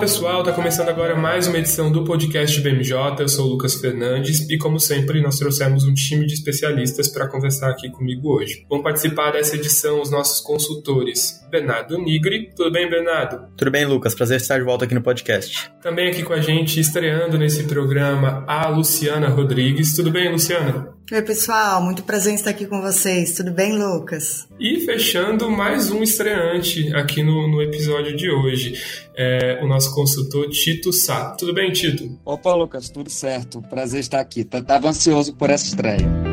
Pessoal, está começando agora mais uma edição do podcast BMJ. Eu sou o Lucas Fernandes e, como sempre, nós trouxemos um time de especialistas para conversar aqui comigo hoje. Vão participar dessa edição os nossos consultores Bernardo Nigri. Tudo bem, Bernardo? Tudo bem, Lucas. Prazer estar de volta aqui no podcast. Também aqui com a gente, estreando nesse programa, a Luciana Rodrigues. Tudo bem, Luciana? Oi, pessoal, muito prazer em estar aqui com vocês. Tudo bem, Lucas? E fechando mais um estreante aqui no, no episódio de hoje, é o nosso consultor Tito Sá. Tudo bem, Tito? Opa, Lucas, tudo certo. Prazer estar aqui. Tava ansioso por essa estreia.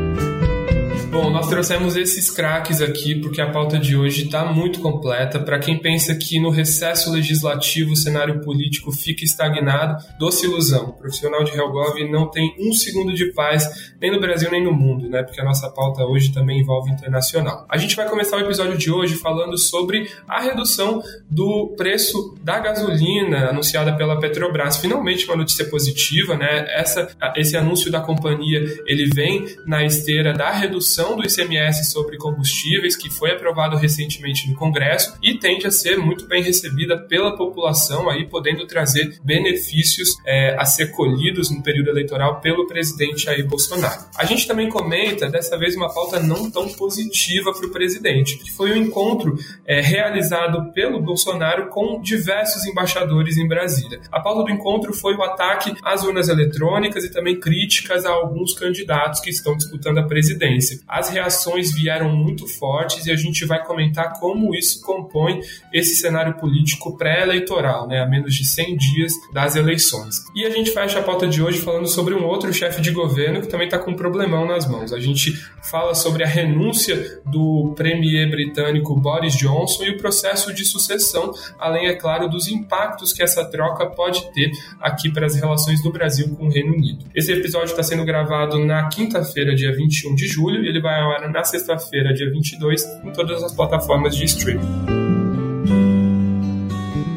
Bom, nós trouxemos esses craques aqui porque a pauta de hoje está muito completa. Para quem pensa que no recesso legislativo o cenário político fica estagnado, doce ilusão. O profissional de Helgov não tem um segundo de paz, nem no Brasil nem no mundo, né? Porque a nossa pauta hoje também envolve internacional. A gente vai começar o episódio de hoje falando sobre a redução do preço da gasolina anunciada pela Petrobras. Finalmente uma notícia positiva, né? Essa, esse anúncio da companhia ele vem na esteira da redução redução do ICMS sobre combustíveis, que foi aprovado recentemente no Congresso e tende a ser muito bem recebida pela população, aí podendo trazer benefícios é, a ser colhidos no período eleitoral pelo presidente Jair Bolsonaro. A gente também comenta, dessa vez, uma pauta não tão positiva para o presidente, que foi o um encontro é, realizado pelo Bolsonaro com diversos embaixadores em Brasília. A pauta do encontro foi o ataque às urnas eletrônicas e também críticas a alguns candidatos que estão disputando a presidência as reações vieram muito fortes e a gente vai comentar como isso compõe esse cenário político pré-eleitoral, né, a menos de 100 dias das eleições. E a gente fecha a pauta de hoje falando sobre um outro chefe de governo que também está com um problemão nas mãos. A gente fala sobre a renúncia do premier britânico Boris Johnson e o processo de sucessão, além, é claro, dos impactos que essa troca pode ter aqui para as relações do Brasil com o Reino Unido. Esse episódio está sendo gravado na quinta-feira, dia 21 de julho, e ele vai ao ar na sexta-feira, dia 22, em todas as plataformas de streaming.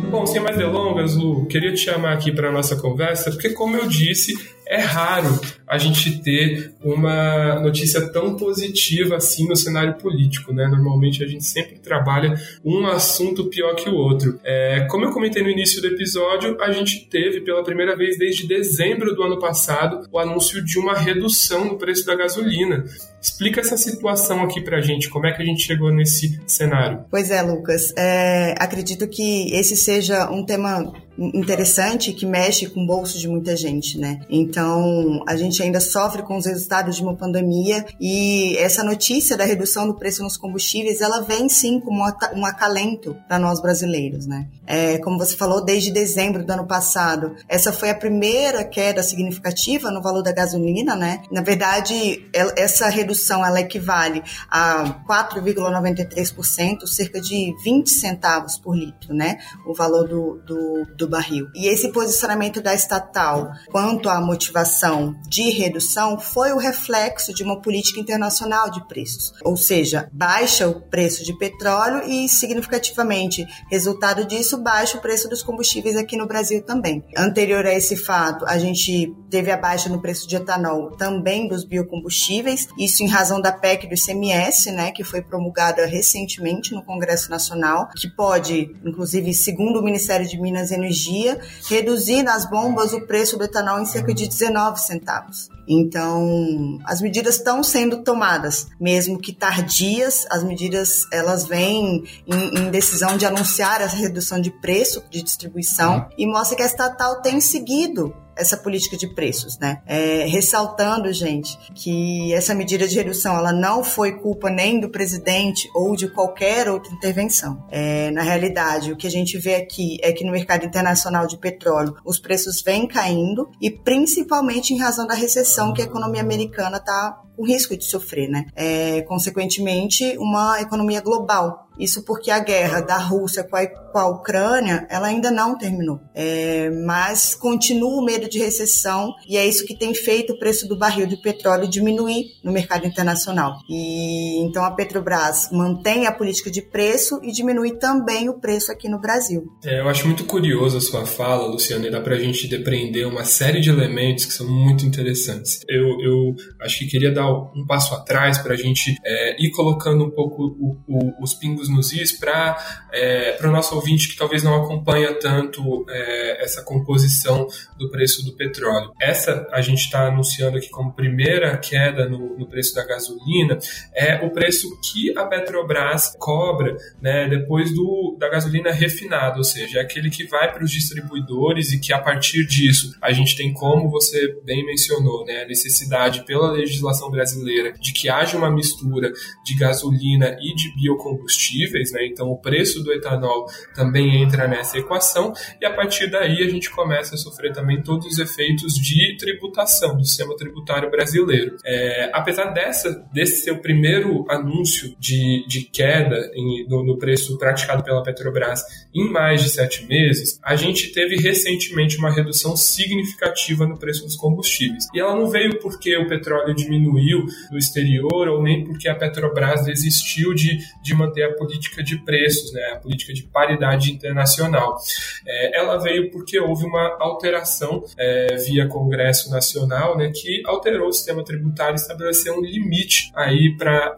Bom, sem mais delongas, Lu, queria te chamar aqui para a nossa conversa, porque, como eu disse, é raro a gente ter uma notícia tão positiva assim no cenário político, né? Normalmente a gente sempre trabalha um assunto pior que o outro. É, como eu comentei no início do episódio, a gente teve pela primeira vez desde dezembro do ano passado o anúncio de uma redução no preço da gasolina. Explica essa situação aqui pra gente, como é que a gente chegou nesse cenário? Pois é, Lucas. É, acredito que esse seja um tema interessante que mexe com o bolso de muita gente, né? Então, a gente ainda sofre com os resultados de uma pandemia e essa notícia da redução do preço nos combustíveis, ela vem sim como um acalento para nós brasileiros, né? É, como você falou, desde dezembro do ano passado, essa foi a primeira queda significativa no valor da gasolina, né? Na verdade, essa redução ela equivale a 4,93%, cerca de 20 centavos por litro, né? O valor do, do, do barril. E esse posicionamento da estatal quanto à motivação de redução foi o reflexo de uma política internacional de preços, ou seja, baixa o preço de petróleo e significativamente, resultado disso, baixa o preço dos combustíveis aqui no Brasil também. Anterior a esse fato, a gente teve a baixa no preço de etanol também dos biocombustíveis, isso em razão da PEC do ICMS, né, que foi promulgada recentemente no Congresso Nacional, que pode, inclusive, segundo o Ministério de Minas e Energia, energia, reduzir nas bombas o preço do etanol em cerca de 19 centavos. Então, as medidas estão sendo tomadas, mesmo que tardias, as medidas elas vêm em, em decisão de anunciar a redução de preço de distribuição uhum. e mostra que a estatal tem seguido essa política de preços, né? É, ressaltando, gente, que essa medida de redução ela não foi culpa nem do presidente ou de qualquer outra intervenção. É, na realidade, o que a gente vê aqui é que no mercado internacional de petróleo os preços vêm caindo e principalmente em razão da recessão que a economia americana está com risco de sofrer, né? É, consequentemente, uma economia global Isso porque a guerra da Rússia com a, com a Ucrânia, ela ainda não terminou. É, mas continua o medo de recessão e é isso que tem feito o preço do barril de petróleo diminuir no mercado internacional. E então a Petrobras mantém a política de preço e diminui também o preço aqui no Brasil. É, eu acho muito curioso a sua fala, Luciana, e dá para a gente depreender uma série de elementos que são muito interessantes. Eu, eu acho que queria dar um passo atrás para a gente é, ir colocando um pouco o, o, os pingos nos is para é, o nosso ouvinte que talvez não acompanha tanto é, essa composição do preço do petróleo. Essa a gente está anunciando aqui como primeira queda no, no, preço da gasolina é o preço que a Petrobras cobra né, depois do, da gasolina refinada, ou seja, é aquele que vai para os distribuidores e que a partir disso a gente tem como você bem mencionou, né, a necessidade pela legislação brasileira de que haja uma mistura de gasolina e de biocombustíveis, né, então o preço do etanol também entra nessa equação e a partir daí a gente começa a sofrer também todos os efeitos de tributação do sistema tributário brasileiro. É, apesar dessa, desse seu primeiro anúncio de, de queda em, no, no preço praticado pela Petrobras em mais de sete meses, a gente teve recentemente uma redução significativa no preço dos combustíveis. E ela não veio porque o petróleo diminuiu no exterior ou nem porque a Petrobras desistiu de, de manter a política de preços, né, a política de paridade internacional. É, ela veio porque houve uma alteração é, via Congresso Nacional, né, que alterou o sistema tributário e estabeleceu um limite aí para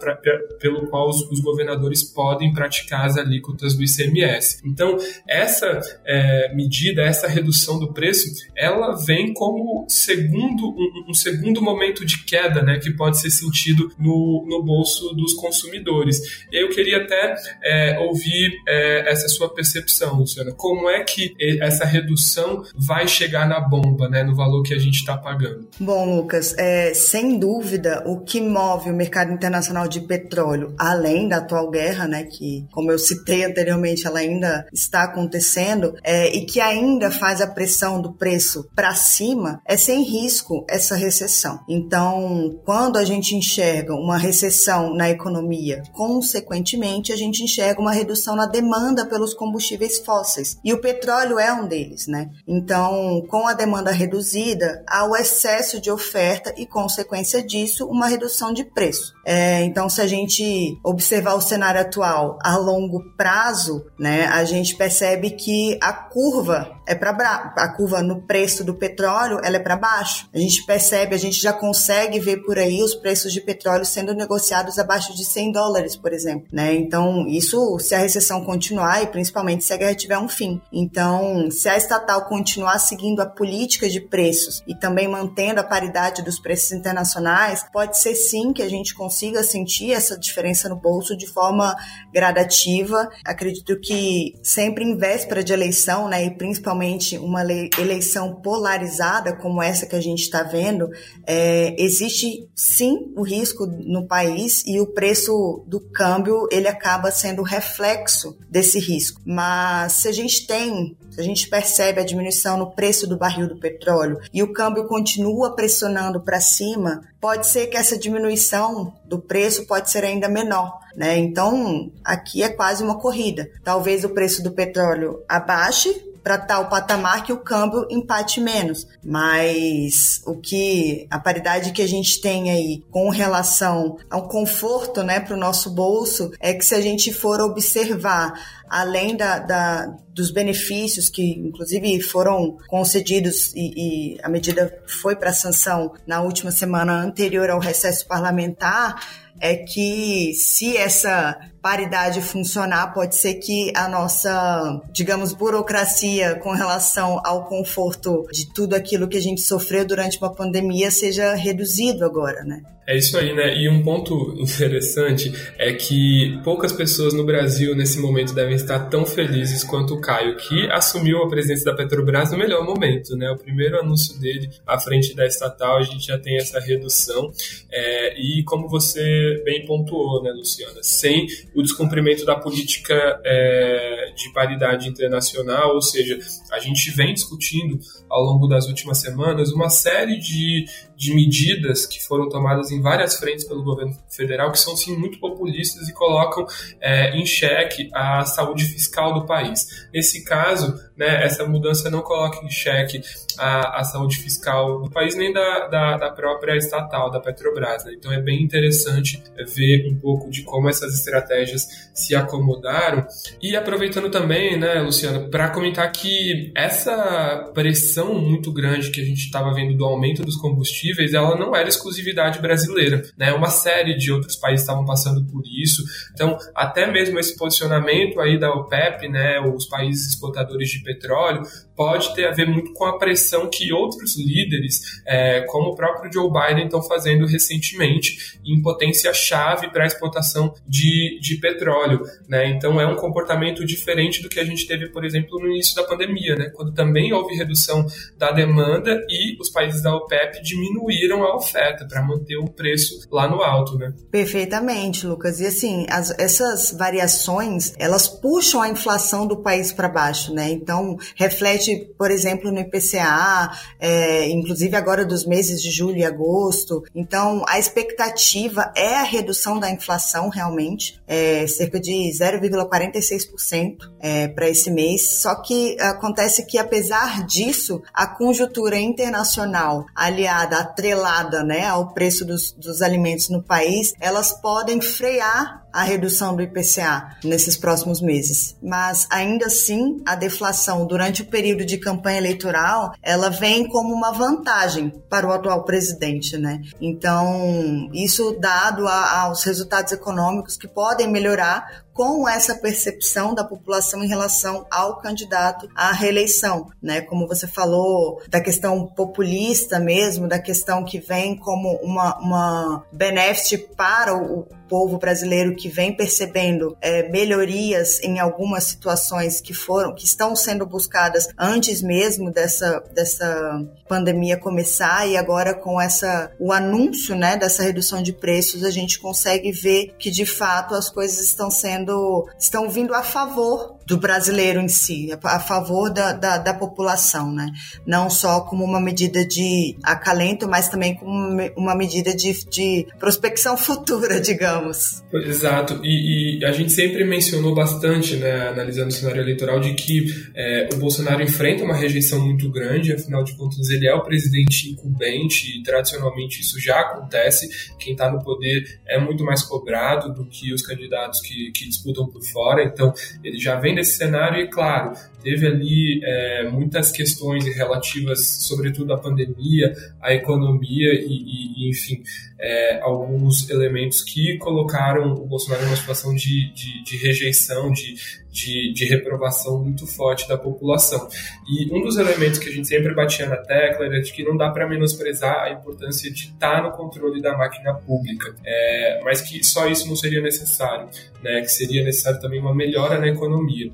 pelo qual os, os, governadores podem praticar as alíquotas do ICMS. Então, essa é, medida, essa redução do preço, ela vem como segundo um, um, segundo momento de queda, né, que pode ser sentido no, no bolso dos consumidores. Eu queria até é, ouvir é, essa sua percepção, Luciana. Como é que essa redução vai chegar na bomba, né, no valor que a gente está pagando? Bom, Lucas, é, sem dúvida, o que move o mercado internacional de petróleo, além da atual guerra, né, que, como eu citei anteriormente, ela ainda está acontecendo, é, e que ainda faz a pressão do preço para cima, é sem risco essa recessão. Então, quando a gente enxerga uma recessão na economia, consequentemente, a gente enxerga uma redução na demanda pelos combustíveis fósseis. E o petróleo é um deles, né? Então, com a demanda reduzida, há o excesso de oferta e, consequência disso, uma redução de preço. É, então, se a gente observar o cenário atual a longo prazo, né, a gente percebe que a curva é para a curva no preço do petróleo, ela é para baixo. A gente percebe, a gente já consegue ver por aí os preços de petróleo sendo negociados abaixo de 100 dólares, por exemplo, né? Então, isso se a recessão continuar e principalmente se a guerra tiver um fim. Então, se a estatal continuar seguindo a política de preços e também mantendo a paridade dos preços internacionais, pode ser sim que a gente consiga sentir essa diferença no bolso de forma gradativa. Acredito que sempre em véspera de eleição, né, e principalmente principalmente uma eleição polarizada como essa que a gente está vendo, é, existe sim o risco no país e o preço do câmbio ele acaba sendo reflexo desse risco. Mas se a gente tem, se a gente percebe a diminuição no preço do barril do petróleo e o câmbio continua pressionando para cima, pode ser que essa diminuição do preço pode ser ainda menor. Né? Então, aqui é quase uma corrida. Talvez o preço do petróleo abaixe para tal patamar que o câmbio empate menos. Mas o que a paridade que a gente tem aí com relação ao conforto, né, para o nosso bolso, é que se a gente for observar além da, da, dos benefícios que, inclusive, foram concedidos e, e a medida foi para sanção na última semana anterior ao recesso parlamentar, é que se essa paridade funcionar, pode ser que a nossa, digamos, burocracia com relação ao conforto de tudo aquilo que a gente sofreu durante uma pandemia seja reduzido agora, né? É isso aí, né? E um ponto interessante é que poucas pessoas no Brasil nesse momento devem estar tão felizes quanto o Caio, que assumiu a presidência da Petrobras no melhor momento, né? O primeiro anúncio dele à frente da estatal, a gente já tem essa redução. É, e como você bem pontuou, né, Luciana? Sem o descumprimento da política é, de paridade internacional, ou seja, a gente vem discutindo ao longo das últimas semanas uma série de, de medidas que foram tomadas em várias frentes pelo governo federal que são sim muito populistas e colocam é, em xeque a saúde fiscal do país. Nesse caso, né, essa mudança não coloca em xeque a, a saúde fiscal do país nem da, da, da própria estatal, da Petrobras. Né? Então é bem interessante ver um pouco de como essas estratégias se acomodaram. E aproveitando também, né, Luciano, para comentar que essa pressão muito grande que a gente estava vendo do aumento dos combustíveis, ela não era exclusividade brasileira. Né? Uma série de outros países estavam passando por isso. Então, até mesmo esse posicionamento aí da OPEP, né, os países exportadores de petróleo, pode ter a ver muito com a pressão que outros líderes, é, como o próprio Joe Biden, estão fazendo recentemente em potência-chave para a exportação de, de petróleo. Né? Então é um comportamento diferente do que a gente teve, por exemplo, no início da pandemia, né? quando também houve redução da demanda e os países da OPEP diminuíram a oferta para manter o preço lá no alto. Né? Perfeitamente, Lucas. E assim, as, essas variações, elas puxam a inflação do país para baixo, né? Então, reflete por exemplo, no IPCA, é, inclusive agora dos meses de julho e agosto. Então, a expectativa é a redução da inflação realmente, é, cerca de 0,46% é, para esse mês. Só que acontece que, apesar disso, a conjuntura internacional aliada, atrelada né, ao preço dos, dos alimentos no país, elas podem frear a redução do IPCA nesses próximos meses. Mas ainda assim, a deflação durante o período de campanha eleitoral, ela vem como uma vantagem para o atual presidente, né? Então, isso dado a, aos resultados econômicos que podem melhorar com essa percepção da população em relação ao candidato à reeleição, né? Como você falou da questão populista mesmo, da questão que vem como uma, uma benefício para o povo brasileiro que vem percebendo é, melhorias em algumas situações que foram, que estão sendo buscadas antes mesmo dessa, dessa pandemia começar e agora com essa o anúncio, né, dessa redução de preços, a gente consegue ver que de fato as coisas estão sendo estão vindo a favor do brasileiro em si, a favor da, da, da, população, né? Não só como uma medida de acalento, mas também como uma medida de, de prospecção futura, digamos. Exato, e, e, a gente sempre mencionou bastante, né, analisando o cenário eleitoral, de que é, o Bolsonaro enfrenta uma rejeição muito grande, afinal de contas ele é o presidente incumbente e tradicionalmente isso já acontece, quem está no poder é muito mais cobrado do que os candidatos que, que disputam por fora, então ele já vem desse cenário e, claro, teve ali é, muitas questões relativas, sobretudo à pandemia, à economia e, e enfim, é, alguns elementos que colocaram o Bolsonaro numa situação de, de, de rejeição, de, de, de, reprovação muito forte da população. E um dos elementos que a gente sempre batia na tecla era de que não dá para menosprezar a importância de estar no controle da máquina pública, é, mas que só isso não seria necessário, né, que seria necessário também uma melhora na economia.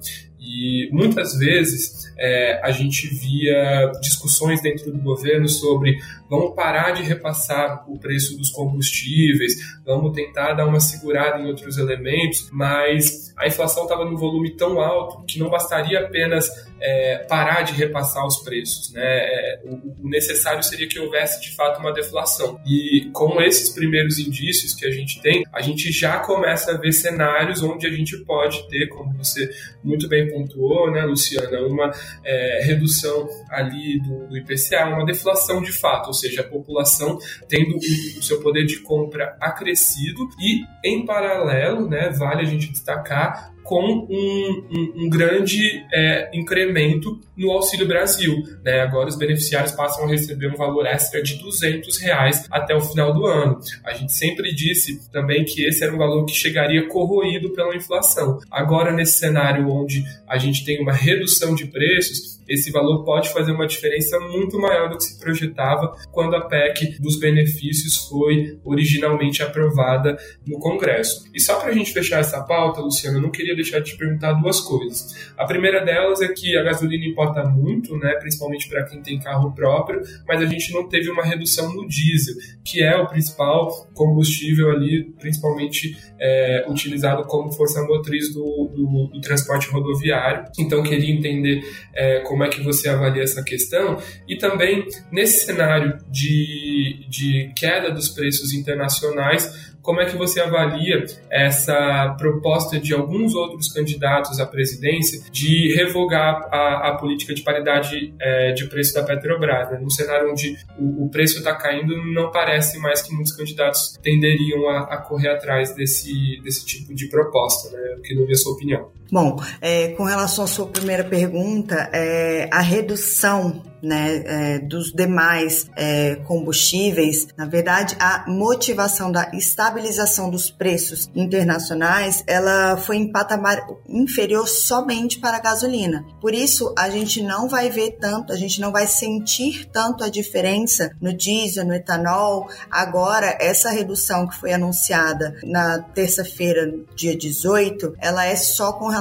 E muitas vezes é, a gente via discussões dentro do governo sobre vamos parar de repassar o preço dos combustíveis, vamos tentar dar uma segurada em outros elementos, mas a inflação estava num volume tão alto que não bastaria apenas é, parar de repassar os preços. Né? É, o, o, necessário seria que houvesse de fato uma deflação. E com esses primeiros indícios que a gente tem, a gente já começa a ver cenários onde a gente pode ter, como você muito bem pontuou, né, Luciana, uma é, redução ali do, do, IPCA, uma deflação de fato, seja, a população tendo o, seu poder de compra acrescido. E, em paralelo, né, vale a gente destacar com um, um, um grande é, incremento no Auxílio Brasil. Né? Agora os beneficiários passam a receber um valor extra de 200 reais até o final do ano. A gente sempre disse também que esse era um valor que chegaria corroído pela inflação. Agora, nesse cenário onde a gente tem uma redução de preços, esse valor pode fazer uma diferença muito maior do que se projetava quando a PEC dos benefícios foi originalmente aprovada no Congresso. E só para a gente fechar essa pauta, Luciano, eu não queria deixar de te perguntar duas coisas. A primeira delas é que a gasolina importa muito, né, principalmente para quem tem carro próprio, mas a gente não teve uma redução no diesel, que é o principal combustível ali, principalmente é, utilizado como força motriz do, do, do, transporte rodoviário. Então, queria entender é, como é que você avalia essa questão e também nesse cenário de, de queda dos preços internacionais, como é que você avalia essa proposta de alguns outros candidatos à presidência de revogar a, a política de paridade é, de preço da Petrobras? Né? Num cenário onde o, o preço está caindo, não parece mais que muitos candidatos tenderiam a, a, correr atrás desse, desse tipo de proposta. Né? Eu queria ouvir a sua opinião. Bom, é, com relação à sua primeira pergunta, é, a redução né, é, dos demais é, combustíveis, na verdade, a motivação da estabilização dos preços internacionais, ela foi em patamar inferior somente para a gasolina. Por isso, a gente não vai ver tanto, a gente não vai sentir tanto a diferença no diesel, no etanol. Agora, essa redução que foi anunciada na terça-feira, dia 18, ela é só com relação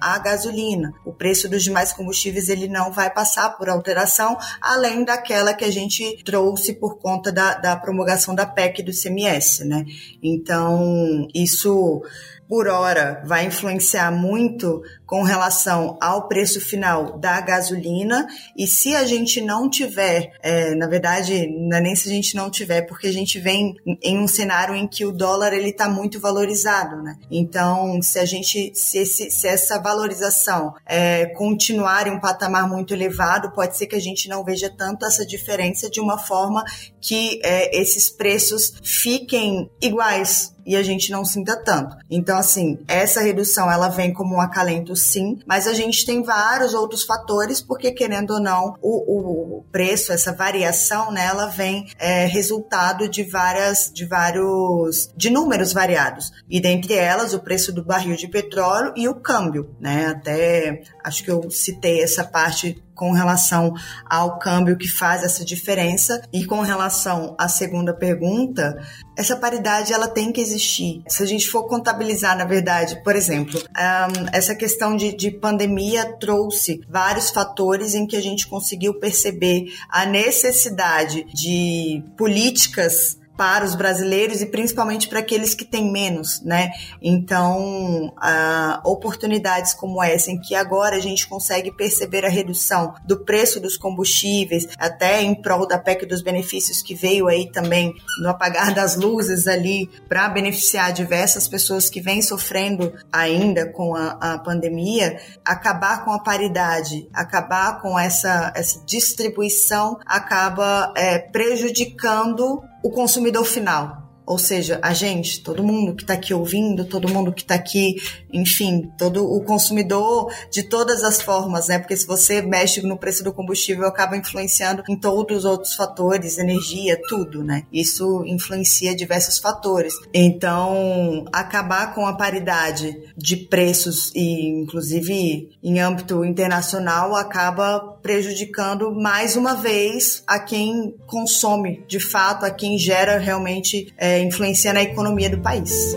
à gasolina. O preço dos demais combustíveis ele não vai passar por alteração além daquela que a gente trouxe por conta da, da promulgação da PEC do CMS, né? Então, isso por hora vai influenciar muito com relação ao preço final da gasolina e se a gente não tiver, é, na verdade, não é nem se a gente não tiver, porque a gente vem em um cenário em que o dólar ele está muito valorizado, né? Então, se a gente, se, esse, se essa valorização é, continuar em um patamar muito elevado, pode ser que a gente não veja tanto essa diferença de uma forma que é, esses preços fiquem iguais e a gente não sinta tanto. Então, assim, essa redução ela vem como um acalento, sim, mas a gente tem vários outros fatores, porque querendo ou não, o, o preço, essa variação, né, ela vem é, resultado de várias, de vários, de números variados. E dentre elas, o preço do barril de petróleo e o câmbio, né? Até acho que eu citei essa parte com relação ao câmbio que faz essa diferença e com relação à segunda pergunta, essa paridade ela tem que existir. Se a gente for contabilizar, na verdade, por exemplo, essa questão de, de pandemia trouxe vários fatores em que a gente conseguiu perceber a necessidade de políticas para os brasileiros e principalmente para aqueles que têm menos, né? Então, oportunidades como essa, em que agora a gente consegue perceber a redução do preço dos combustíveis, até em prol da PEC dos benefícios que veio aí também no apagar das luzes ali para beneficiar diversas pessoas que vêm sofrendo ainda com a, a pandemia, acabar com a paridade, acabar com essa, essa distribuição acaba é, prejudicando o consumidor final. Ou seja, a gente, todo mundo que está aqui ouvindo, todo mundo que está aqui, enfim, todo o consumidor de todas as formas, né? Porque se você mexe no preço do combustível, acaba influenciando em todos os outros fatores, energia, tudo, né? Isso influencia diversos fatores. Então, acabar com a paridade de preços e, inclusive, em âmbito internacional, acaba prejudicando mais uma vez a quem consome, de fato, a quem gera realmente é, influencia na economia do país.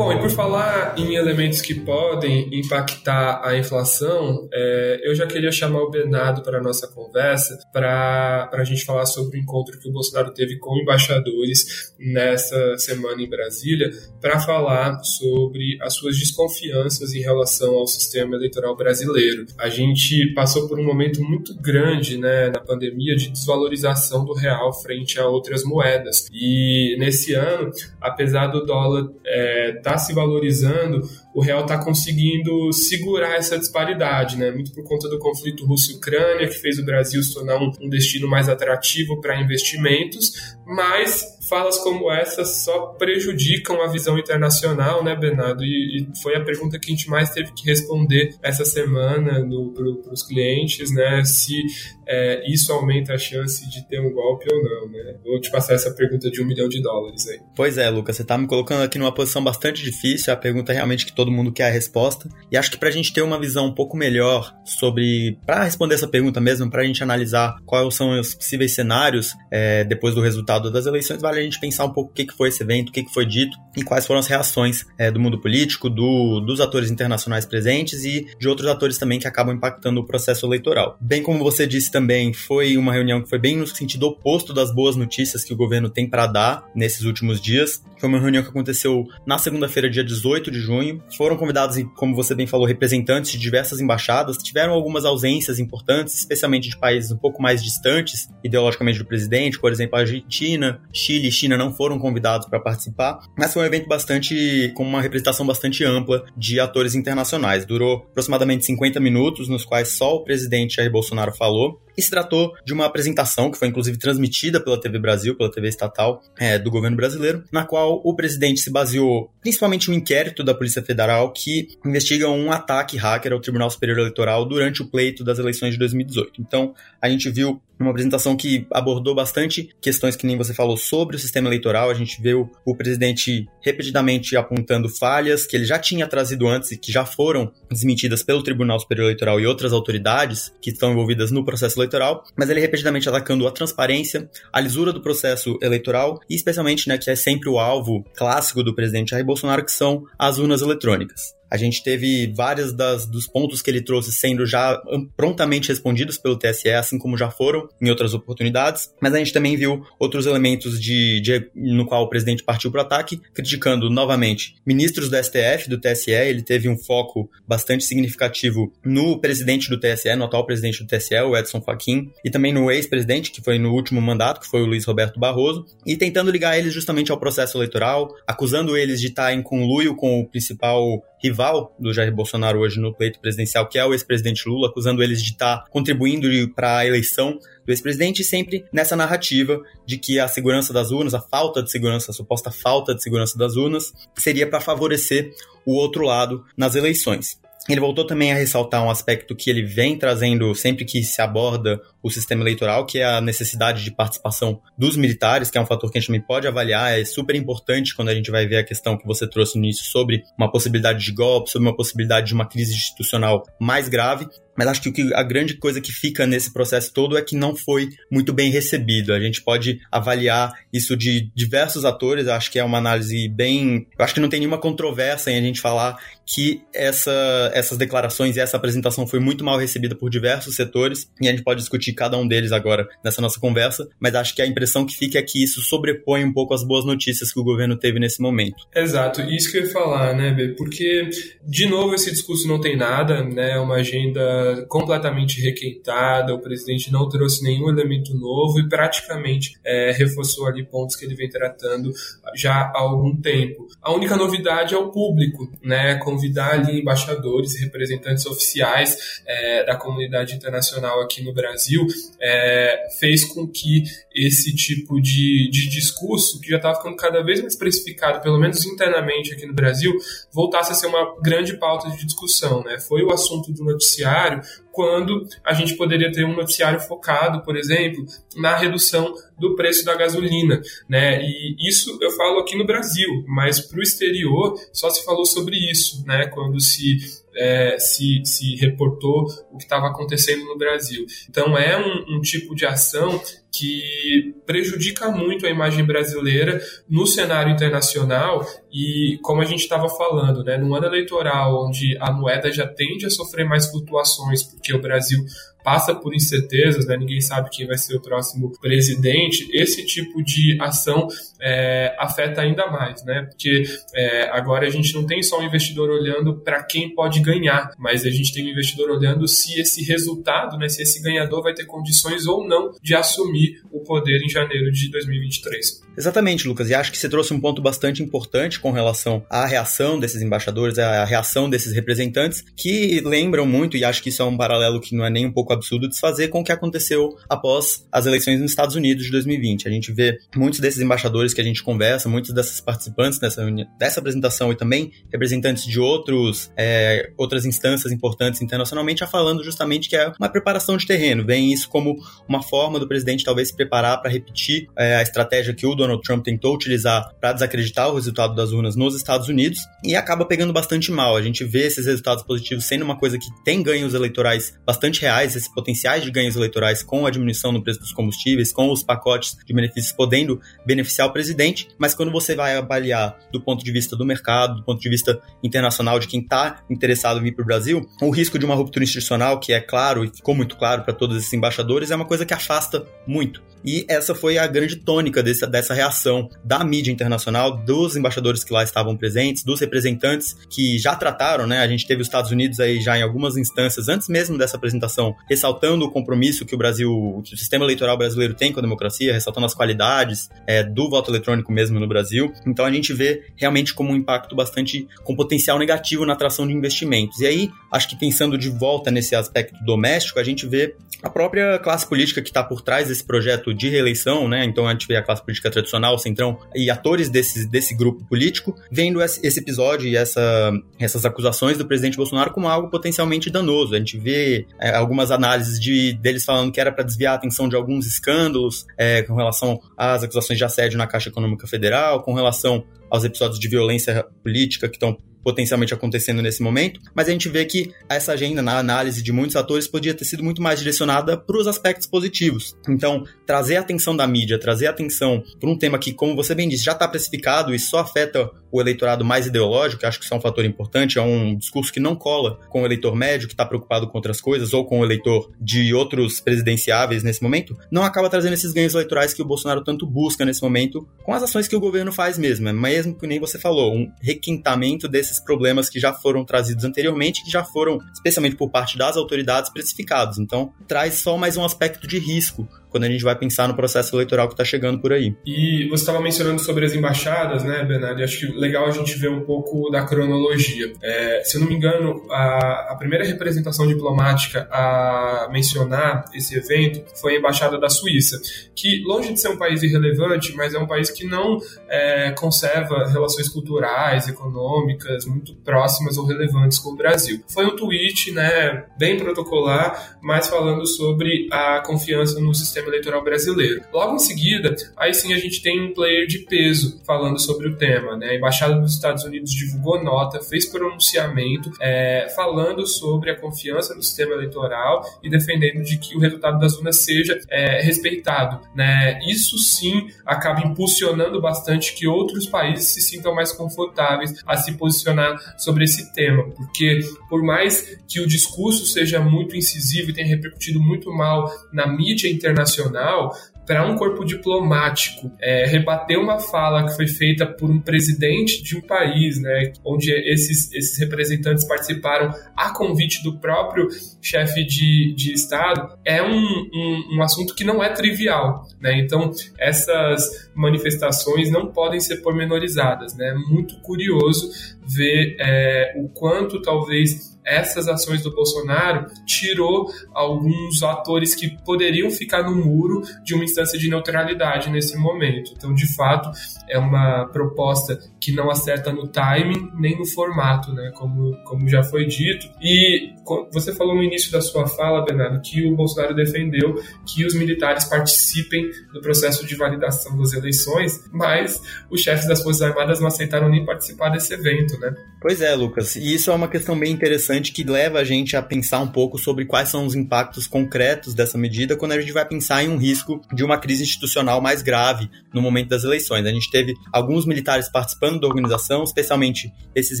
Bom, e por falar em elementos que podem impactar a inflação, é, eu já queria chamar o Bernardo para a nossa conversa para a gente falar sobre o encontro que o Bolsonaro teve com embaixadores nessa semana em Brasília, para falar sobre as suas desconfianças em relação ao sistema eleitoral brasileiro. A gente passou por um momento muito grande né, na pandemia de desvalorização do real frente a outras moedas. E nesse ano, apesar do dólar é, tá está se valorizando, o real está conseguindo segurar essa disparidade, né? Muito por conta do conflito Rússia-Ucrânia, que fez o Brasil se tornar um, destino mais atrativo para investimentos, mas falas como essa só prejudicam a visão internacional, né, Bernardo? E, e foi a pergunta que a gente mais teve que responder essa semana para os clientes, né? Se é, isso aumenta a chance de ter um golpe ou não, né? Vou te passar essa pergunta de um milhão de dólares aí. Pois é, Lucas, você está me colocando aqui numa posição bastante difícil, é a pergunta realmente que todo mundo quer a resposta. E acho que para a gente ter uma visão um pouco melhor sobre. para responder essa pergunta mesmo, para a gente analisar quais são os possíveis cenários é, depois do resultado das eleições, vale a gente pensar um pouco o que, que foi esse evento, o que, que foi dito e quais foram as reações é, do mundo político, do, dos atores internacionais presentes e de outros atores também que acabam impactando o processo eleitoral. Bem como você disse também, foi uma reunião que foi bem no sentido oposto das boas notícias que o governo tem para dar nesses últimos dias. Foi uma reunião que aconteceu na segunda-feira, dia 18 de junho. Foram convidados, como você bem falou, representantes de diversas embaixadas. Tiveram algumas ausências importantes, especialmente de países um pouco mais distantes ideologicamente do presidente, por exemplo, a Argentina, Chile e China não foram convidados para participar. Mas foi um evento bastante com uma representação bastante ampla de atores internacionais. Durou aproximadamente 50 minutos, nos quais só o presidente Jair Bolsonaro falou. E se tratou de uma apresentação que foi inclusive transmitida pela TV Brasil, pela TV estatal é, do governo brasileiro, na qual o presidente se baseou principalmente no inquérito da Polícia Federal que investiga um ataque hacker ao Tribunal Superior Eleitoral durante o pleito das eleições de 2018. Então, a gente viu uma apresentação que abordou bastante questões que nem você falou sobre o sistema eleitoral. A gente viu o presidente repetidamente apontando falhas que ele já tinha trazido antes e que já foram desmentidas pelo Tribunal Superior Eleitoral e outras autoridades que estão envolvidas no processo eleitoral, mas ele repetidamente atacando a transparência, a lisura do processo eleitoral e especialmente, né, que é sempre o alvo clássico do presidente Jair Bolsonaro, que são as urnas eletrônicas. A gente teve vários das, dos pontos que ele trouxe sendo já prontamente respondidos pelo TSE, assim como já foram em outras oportunidades, mas a gente também viu outros elementos de, de no qual o presidente partiu para o ataque, criticando novamente ministros do STF, do TSE, ele teve um foco bastante significativo no presidente do TSE, no atual presidente do TSE, o Edson Fachin, e também no ex-presidente, que foi no último mandato, que foi o Luiz Roberto Barroso, e tentando ligar eles justamente ao processo eleitoral, acusando eles de estar em conluio com o principal rival do Jair Bolsonaro hoje no pleito presidencial, que é o ex-presidente Lula, acusando eles de estar contribuindo para a eleição do ex-presidente, sempre nessa narrativa de que a segurança das urnas, a falta de segurança, a suposta falta de segurança das urnas, seria para favorecer o outro lado nas eleições. Ele voltou também a ressaltar um aspecto que ele vem trazendo sempre que se aborda o sistema eleitoral, que é a necessidade de participação dos militares, que é um fator que a gente também pode avaliar, é super importante quando a gente vai ver a questão que você trouxe no início sobre uma possibilidade de golpe, sobre uma possibilidade de uma crise institucional mais grave. Mas acho que a grande coisa que fica nesse processo todo é que não foi muito bem recebido. A gente pode avaliar isso de diversos atores, acho que é uma análise bem. Acho que não tem nenhuma controvérsia em a gente falar que essa, essas declarações e essa apresentação foi muito mal recebida por diversos setores, e a gente pode discutir cada um deles agora nessa nossa conversa, mas acho que a impressão que fica é que isso sobrepõe um pouco as boas notícias que o governo teve nesse momento. Exato, isso que eu ia falar, né, B? Porque, de novo, esse discurso não tem nada, né? É uma agenda completamente requentada, o presidente não trouxe nenhum elemento novo e praticamente é, reforçou ali pontos que ele vem tratando já há algum tempo. A única novidade é o público, né? Convidar ali embaixadores representantes oficiais é, da comunidade internacional aqui no Brasil é, fez com que esse tipo de, de discurso, que já estava ficando cada vez mais precificado, pelo menos internamente aqui no Brasil, voltasse a ser uma grande pauta de discussão. Né? Foi o assunto do noticiário, quando a gente poderia ter um noticiário focado, por exemplo, na redução do preço da gasolina, né? E isso eu falo aqui no Brasil, mas para o exterior só se falou sobre isso, né? Quando se é, se, se reportou o que estava acontecendo no Brasil. Então é um, um tipo de ação que prejudica muito a imagem brasileira no cenário internacional e como a gente estava falando, né, no ano eleitoral onde a moeda já tende a sofrer mais flutuações porque o Brasil passa por incertezas, né? ninguém sabe quem vai ser o próximo presidente, esse tipo de ação é, afeta ainda mais, né? Porque é, agora a gente não tem só um investidor olhando para quem pode ganhar, mas a gente tem um investidor olhando se esse resultado, né, se esse ganhador vai ter condições ou não de assumir o poder em janeiro de 2023. Exatamente, Lucas. E acho que você trouxe um ponto bastante importante com relação à reação desses embaixadores, à reação desses representantes, que lembram muito, e acho que isso é um paralelo que não é nem um pouco pouco absurdo desfazer com o que aconteceu após as eleições nos Estados Unidos de 2020. A gente vê muitos desses embaixadores que a gente conversa, muitos dessas participantes dessa, dessa apresentação e também representantes de outros, é, outras instâncias importantes internacionalmente, já falando justamente que é uma preparação de terreno. Vem isso como uma forma do presidente talvez se preparar para repetir é, a estratégia que o Donald Trump tentou utilizar para desacreditar o resultado das urnas nos Estados Unidos e acaba pegando bastante mal. A gente vê esses resultados positivos sendo uma coisa que tem ganhos eleitorais bastante reais, esses potenciais de ganhos eleitorais com a diminuição no preço dos combustíveis, com os pacotes de benefícios podendo beneficiar o presidente, mas quando você vai avaliar do ponto de vista do mercado, do ponto de vista internacional, de quem está interessado em vir para o Brasil, o risco de uma ruptura institucional, que é claro e ficou muito claro para todos esses embaixadores, é uma coisa que afasta muito. E essa foi a grande tônica dessa, dessa reação da mídia internacional, dos embaixadores que lá estavam presentes, dos representantes que já trataram, né? A gente teve os Estados Unidos aí já em algumas instâncias, antes mesmo dessa apresentação, ressaltando o compromisso que o Brasil, o sistema eleitoral brasileiro tem com a democracia, ressaltando as qualidades é, do voto eletrônico mesmo no Brasil. Então a gente vê realmente como um impacto bastante com potencial negativo na atração de investimentos. E aí, acho que pensando de volta nesse aspecto doméstico, a gente vê a própria classe política que está por trás desse projeto de reeleição, né? Então a gente vê a classe política tradicional, centrão e atores desse, desse grupo político vendo esse episódio e essa, essas acusações do presidente Bolsonaro como algo potencialmente danoso. A gente vê é, algumas análises de deles falando que era para desviar a atenção de alguns escândalos é, com relação às acusações de assédio na Caixa Econômica Federal, com relação aos episódios de violência política que estão potencialmente acontecendo nesse momento, mas a gente vê que essa agenda, na análise de muitos atores, podia ter sido muito mais direcionada para os aspectos positivos. Então, trazer a atenção da mídia, trazer a atenção para um tema que, como você bem disse, já está precificado e só afeta o eleitorado mais ideológico, acho que isso é um fator importante, é um discurso que não cola com o eleitor médio, que está preocupado com outras coisas, ou com o eleitor de outros presidenciáveis nesse momento, não acaba trazendo esses ganhos eleitorais que o Bolsonaro tanto busca nesse momento, com as ações que o governo faz mesmo. É mesmo que nem você falou, um requintamento desse esses problemas que já foram trazidos anteriormente, que já foram, especialmente por parte das autoridades, precificados. Então, traz só mais um aspecto de risco quando a gente vai pensar no processo eleitoral que está chegando por aí. E você estava mencionando sobre as embaixadas, né, Bernardo? Acho que legal a gente ver um pouco da cronologia. É, se eu não me engano, a, a, primeira representação diplomática a mencionar esse evento foi a embaixada da Suíça, que longe de ser um país irrelevante, mas é um país que não é, conserva relações culturais, econômicas muito próximas ou relevantes com o Brasil. Foi um tweet, né, bem protocolar, mas falando sobre a confiança no sistema sistema eleitoral brasileiro. Logo em seguida, aí sim a gente tem um player de peso falando sobre o tema. Né? A Embaixada dos Estados Unidos divulgou nota, fez pronunciamento é, falando sobre a confiança no sistema eleitoral e defendendo de que o resultado das urnas seja é, respeitado. Né? Isso sim acaba impulsionando bastante que outros países se sintam mais confortáveis a se posicionar sobre esse tema, porque por mais que o discurso seja muito incisivo e tenha repercutido muito mal na mídia internacional internacional para um corpo diplomático é, rebater uma fala que foi feita por um presidente de um país, né, onde esses, esses representantes participaram a convite do próprio chefe de, de Estado, é um, um, um assunto que não é trivial. Né? Então, essas manifestações não podem ser pormenorizadas. Né? É muito curioso ver é, o quanto talvez essas ações do Bolsonaro tirou alguns atores que poderiam ficar no muro de uma instância de neutralidade nesse momento. Então, de fato, é uma proposta que não acerta no timing nem no formato, né? Como, como já foi dito. E você falou no início da sua fala, Bernardo, que o Bolsonaro defendeu que os militares participem do processo de validação das eleições, mas os chefes das Forças Armadas não aceitaram nem participar desse evento, né? Pois é, Lucas. E isso é uma questão bem interessante que leva a gente a pensar um pouco sobre quais são os impactos concretos dessa medida quando a gente vai pensar em um risco de uma crise institucional mais grave no momento das eleições. A gente teve alguns militares participando da organização, especialmente esses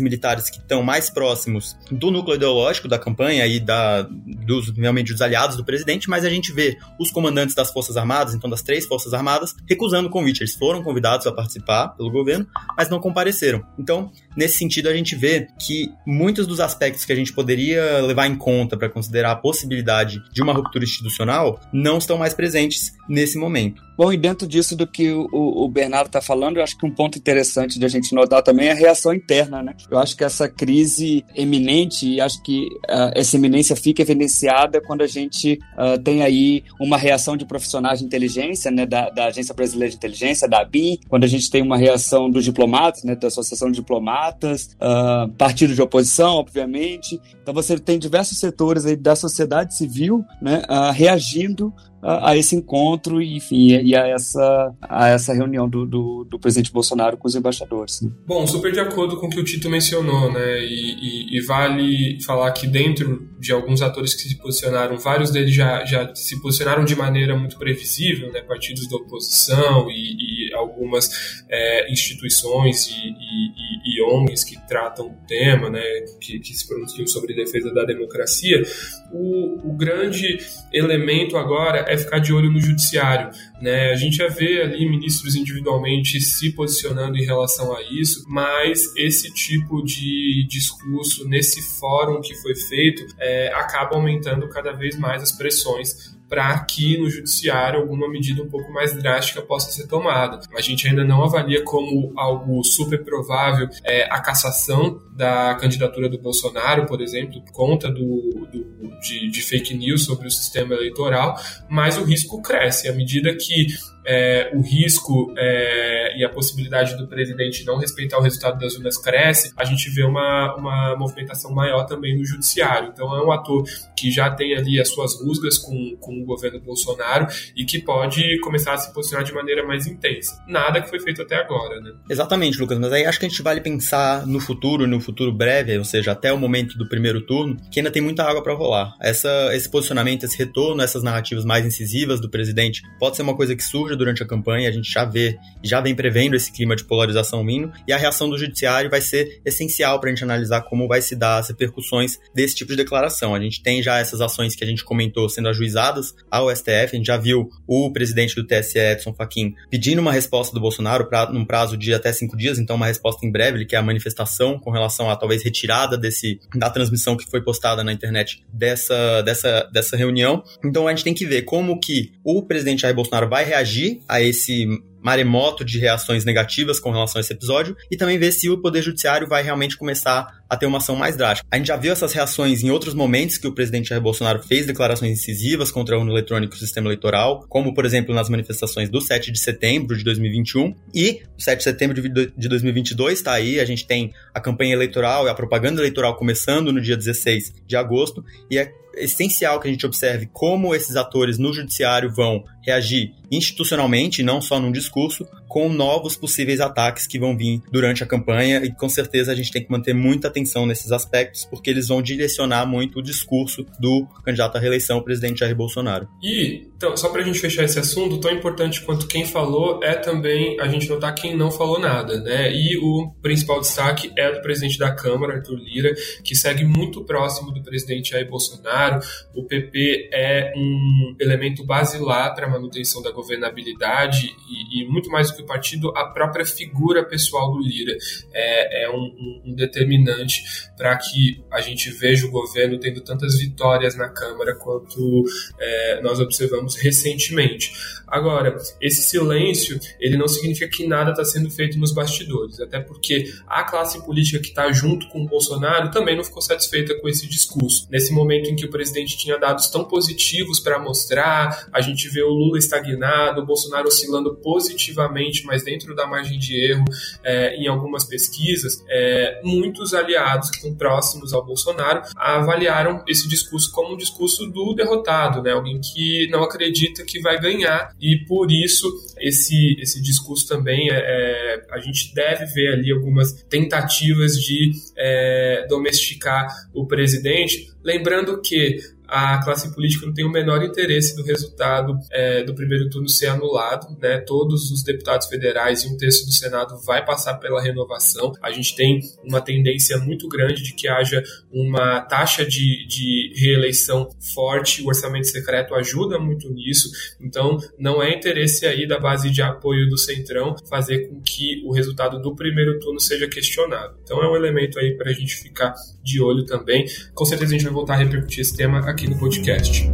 militares que estão mais próximos do núcleo ideológico da campanha e da, dos, realmente, dos aliados do presidente, mas a gente vê os comandantes das Forças Armadas, então das três Forças Armadas, recusando o convite. Eles foram convidados a participar pelo governo, mas não compareceram. Então, nesse sentido, a gente vê que muitos dos aspectos que a gente poderia levar em conta para considerar a possibilidade de uma ruptura institucional não estão mais presentes nesse momento. Bom, e dentro disso do que o, o Bernardo está falando, eu acho que um ponto interessante de a gente notar também é a reação interna, né? Eu acho que essa crise eminente, e acho que uh, essa eminência fica evidenciada quando a gente uh, tem aí uma reação de profissionais de inteligência, né, da, da, Agência Brasileira de Inteligência, da ABIN, quando a gente tem uma reação dos diplomatas, né, da Associação de Diplomatas, uh, partidos de oposição, obviamente. Então você tem diversos setores aí da sociedade civil, né, reagindo a, a, esse encontro e, enfim, e a essa, a essa reunião do, do, do presidente Bolsonaro com os embaixadores. Né? Bom, super de acordo com o que o Tito mencionou, né? E, e, e, vale falar que dentro de alguns atores que se posicionaram, vários deles já, já se posicionaram de maneira muito previsível, né? Partidos da oposição e, e algumas é, instituições e, ONGs que tratam o tema, né? Que, que se pronunciam sobre defesa da democracia. O, o grande elemento agora é ficar de olho no judiciário. Né? A gente já vê ali ministros individualmente se posicionando em relação a isso, mas esse tipo de discurso nesse fórum que foi feito é, acaba aumentando cada vez mais as pressões para que no judiciário alguma medida um pouco mais drástica possa ser tomada. A gente ainda não avalia como algo super provável é, a cassação da candidatura do Bolsonaro, por exemplo, por conta do, do de, de, fake news sobre o sistema eleitoral, mas o risco cresce à medida que é, o risco é, e a possibilidade do presidente não respeitar o resultado das urnas cresce, a gente vê uma, uma movimentação maior também no judiciário. Então é um ator que já tem ali as suas rusgas com, com o governo Bolsonaro e que pode começar a se posicionar de maneira mais intensa. Nada que foi feito até agora, né? Exatamente, Lucas, mas aí acho que a gente vale pensar no futuro, no futuro breve, ou seja, até o momento do primeiro turno, que ainda tem muita água para rolar. Essa, esse posicionamento, esse retorno, essas narrativas mais incisivas do presidente pode ser uma coisa que surja durante a campanha, a gente já vê, já vem prevendo esse clima de polarização vindo, e a reação do judiciário vai ser essencial para a gente analisar como vai se dar as repercussões desse tipo de declaração. A gente tem já essas ações que a gente comentou sendo ajuizadas ao STF, a gente já viu o presidente do TSE, Edson Fachin, pedindo uma resposta do Bolsonaro pra, num prazo de até cinco dias, então uma resposta em breve, ele quer a manifestação com relação a talvez retirada desse, da transmissão que foi postada na internet dessa, dessa, dessa reunião. Então a gente tem que ver como que o presidente Jair Bolsonaro vai reagir a esse maremoto de reações negativas com relação a esse episódio e também ver se o Poder Judiciário vai realmente começar a ter uma ação mais drástica. A gente já viu essas reações em outros momentos que o presidente Jair Bolsonaro fez declarações incisivas contra a urna eletrônica e o sistema eleitoral, como, por exemplo, nas manifestações do 7 de setembro de 2021 e o 7 de setembro de 2022 está aí, a gente tem a campanha eleitoral e a propaganda eleitoral começando no dia 16 de agosto e é essencial que a gente observe como esses atores no judiciário vão reagir institucionalmente, não só num discurso, discurso com novos possíveis ataques que vão vir durante a campanha e com certeza a gente tem que manter muita atenção nesses aspectos porque eles vão direcionar muito o discurso do candidato à reeleição, presidente Jair Bolsonaro. E, então, só para a gente fechar esse assunto, tão importante quanto quem falou é também a gente notar quem não falou nada, né? E o principal destaque é do presidente da Câmara, Arthur Lira, que segue muito próximo do presidente Jair Bolsonaro. O PP é um elemento basilar para a manutenção da governabilidade e, e, muito mais do que o partido, a própria figura pessoal do Lira é, é um, um, determinante para que a gente veja o governo tendo tantas vitórias na Câmara quanto é, nós observamos recentemente. Agora, esse silêncio, ele não significa que nada está sendo feito nos bastidores, até porque a classe política que está junto com o Bolsonaro também não ficou satisfeita com esse discurso. Nesse momento em que o presidente tinha dados tão positivos para mostrar, a gente vê o Lula estagnado, o Bolsonaro oscilando positivamente, mas dentro da margem de erro é, em algumas pesquisas, é, muitos aliados que estão próximos ao Bolsonaro avaliaram esse discurso como um discurso do derrotado, né? alguém que não acredita que vai ganhar e por isso esse, esse discurso também é, é, a gente deve ver ali algumas tentativas de é, domesticar o presidente, lembrando que a classe política não tem o menor interesse do resultado é, do primeiro turno ser anulado, né? Todos os deputados federais e um terço do Senado vai passar pela renovação. A gente tem uma tendência muito grande de que haja uma taxa de, de reeleição forte, o orçamento secreto ajuda muito nisso, então não é interesse aí da base de apoio do Centrão fazer com que o resultado do primeiro turno seja questionado. Então é um elemento aí para a gente ficar de olho também. Com certeza a gente vai voltar a repercutir esse tema aqui no podcast.